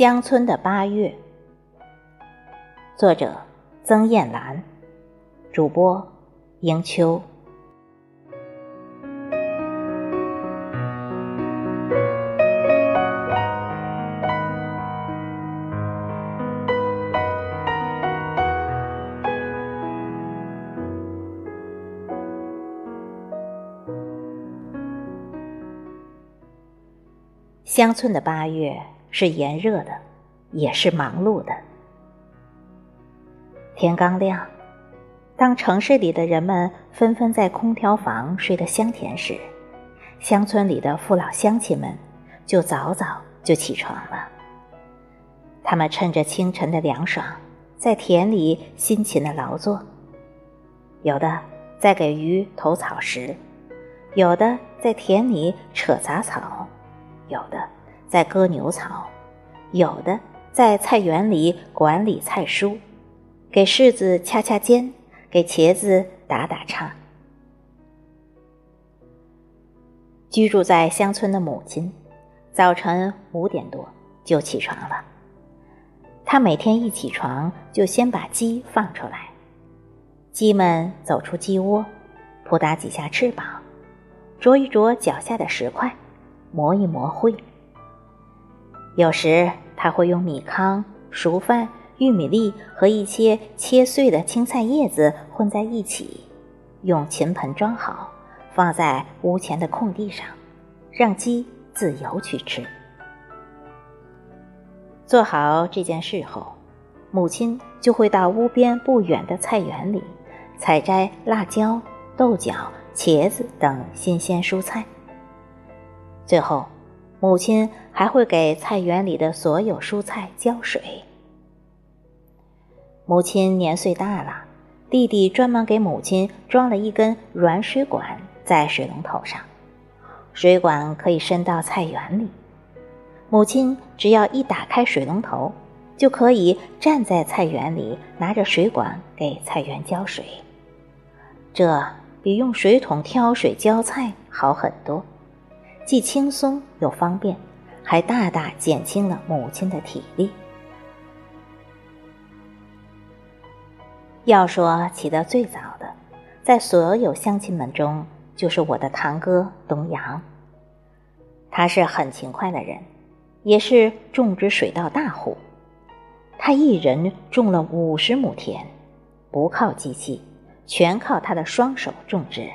乡村的八月，作者曾艳兰，主播迎秋。乡村的八月是炎热的，也是忙碌的。天刚亮，当城市里的人们纷纷在空调房睡得香甜时，乡村里的父老乡亲们就早早就起床了。他们趁着清晨的凉爽，在田里辛勤的劳作，有的在给鱼投草食，有的在田里扯杂草。有的在割牛草，有的在菜园里管理菜蔬，给柿子掐掐尖，给茄子打打叉。居住在乡村的母亲，早晨五点多就起床了。她每天一起床就先把鸡放出来，鸡们走出鸡窝，扑打几下翅膀，啄一啄脚下的石块。磨一磨灰。有时他会用米糠、熟饭、玉米粒和一些切碎的青菜叶子混在一起，用琴盆装好，放在屋前的空地上，让鸡自由去吃。做好这件事后，母亲就会到屋边不远的菜园里，采摘辣椒、豆角、茄子等新鲜蔬菜。最后，母亲还会给菜园里的所有蔬菜浇水。母亲年岁大了，弟弟专门给母亲装了一根软水管在水龙头上，水管可以伸到菜园里。母亲只要一打开水龙头，就可以站在菜园里拿着水管给菜园浇水。这比用水桶挑水浇菜好很多。既轻松又方便，还大大减轻了母亲的体力。要说起得最早的，在所有乡亲们中，就是我的堂哥东阳。他是很勤快的人，也是种植水稻大户。他一人种了五十亩田，不靠机器，全靠他的双手种植。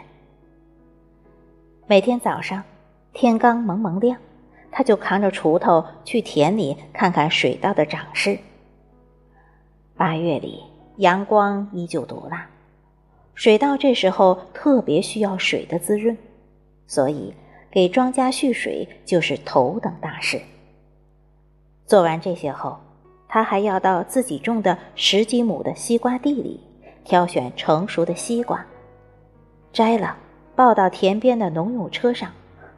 每天早上。天刚蒙蒙亮，他就扛着锄头去田里看看水稻的长势。八月里阳光依旧毒辣，水稻这时候特别需要水的滋润，所以给庄稼蓄水就是头等大事。做完这些后，他还要到自己种的十几亩的西瓜地里挑选成熟的西瓜，摘了抱到田边的农用车上。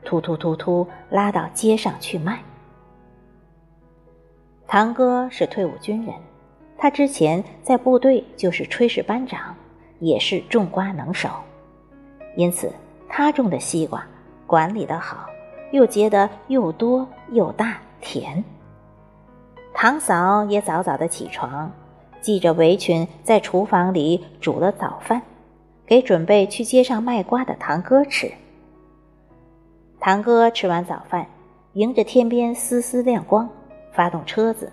突突突突，拉到街上去卖。堂哥是退伍军人，他之前在部队就是炊事班长，也是种瓜能手，因此他种的西瓜管理的好，又结得又多又大甜。堂嫂也早早的起床，系着围裙在厨房里煮了早饭，给准备去街上卖瓜的堂哥吃。堂哥吃完早饭，迎着天边丝丝亮光，发动车子，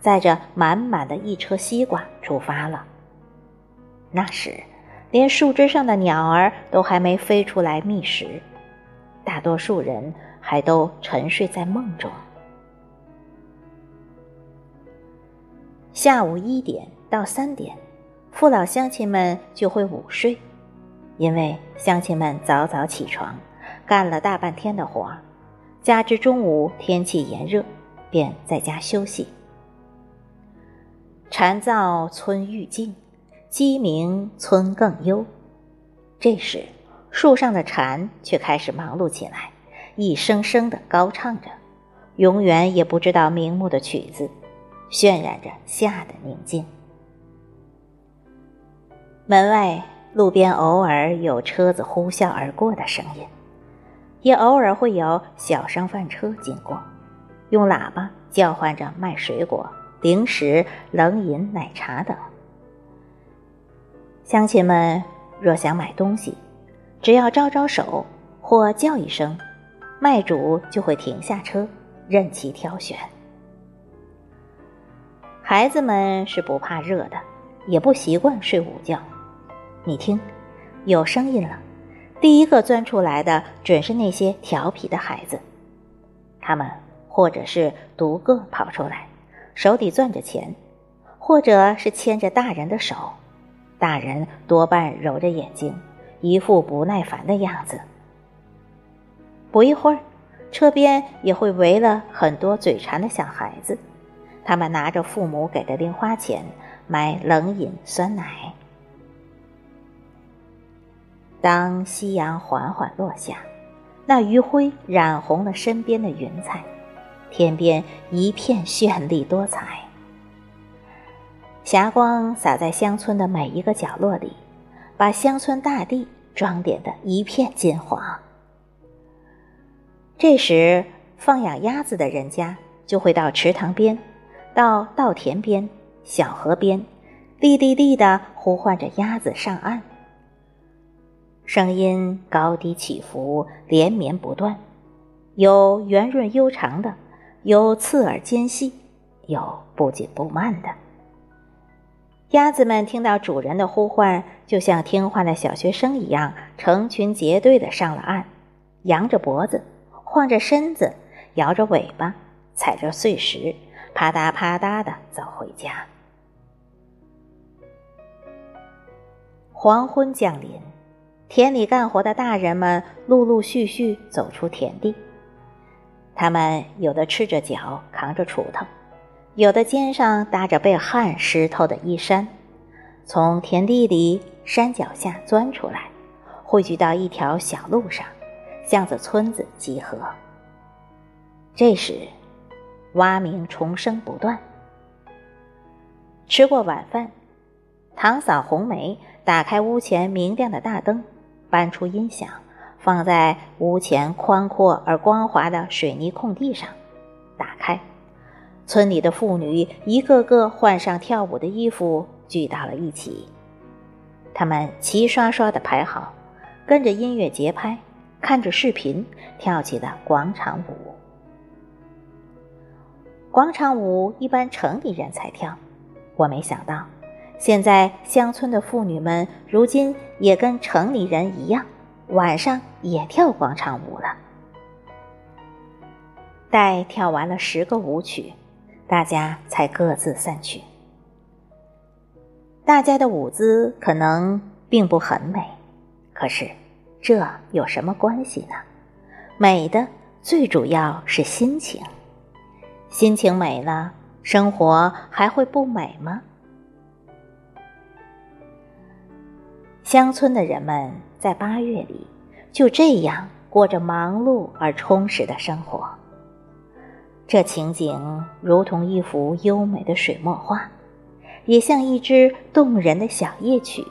载着满满的一车西瓜出发了。那时，连树枝上的鸟儿都还没飞出来觅食，大多数人还都沉睡在梦中。下午一点到三点，父老乡亲们就会午睡，因为乡亲们早早起床。干了大半天的活，加之中午天气炎热，便在家休息。蝉噪村愈静，鸡鸣村更幽。这时，树上的蝉却开始忙碌起来，一声声的高唱着，永远也不知道名目的曲子，渲染着夏的宁静。门外路边偶尔有车子呼啸而过的声音。也偶尔会有小商贩车经过，用喇叭叫唤着卖水果、零食、冷饮、奶茶等。乡亲们若想买东西，只要招招手或叫一声，卖主就会停下车，任其挑选。孩子们是不怕热的，也不习惯睡午觉。你听，有声音了。第一个钻出来的准是那些调皮的孩子，他们或者是独个跑出来，手里攥着钱，或者是牵着大人的手，大人多半揉着眼睛，一副不耐烦的样子。不一会儿，车边也会围了很多嘴馋的小孩子，他们拿着父母给的零花钱买冷饮、酸奶。当夕阳缓缓落下，那余晖染红了身边的云彩，天边一片绚丽多彩。霞光洒在乡村的每一个角落里，把乡村大地装点的一片金黄。这时，放养鸭子的人家就会到池塘边、到稻田边、小河边，沥沥沥地呼唤着鸭子上岸。声音高低起伏，连绵不断，有圆润悠长的，有刺耳尖细，有不紧不慢的。鸭子们听到主人的呼唤，就像听话的小学生一样，成群结队的上了岸，扬着脖子，晃着身子，摇着尾巴，踩着碎石，啪嗒啪嗒的走回家。黄昏降临。田里干活的大人们陆陆续续走出田地，他们有的赤着脚扛着锄头，有的肩上搭着被汗湿透的衣衫，从田地里山脚下钻出来，汇聚到一条小路上，向着村子集合。这时，蛙鸣虫声不断。吃过晚饭，堂嫂红梅打开屋前明亮的大灯。搬出音响，放在屋前宽阔而光滑的水泥空地上，打开。村里的妇女一个个换上跳舞的衣服，聚到了一起。他们齐刷刷地排好，跟着音乐节拍，看着视频，跳起了广场舞。广场舞一般城里人才跳，我没想到。现在乡村的妇女们，如今也跟城里人一样，晚上也跳广场舞了。待跳完了十个舞曲，大家才各自散去。大家的舞姿可能并不很美，可是这有什么关系呢？美的最主要是心情，心情美了，生活还会不美吗？乡村的人们在八月里就这样过着忙碌而充实的生活。这情景如同一幅优美的水墨画，也像一支动人的小夜曲，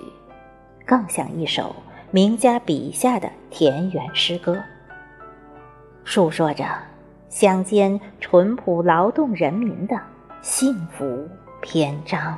更像一首名家笔下的田园诗歌，述说着乡间淳朴劳动人民的幸福篇章。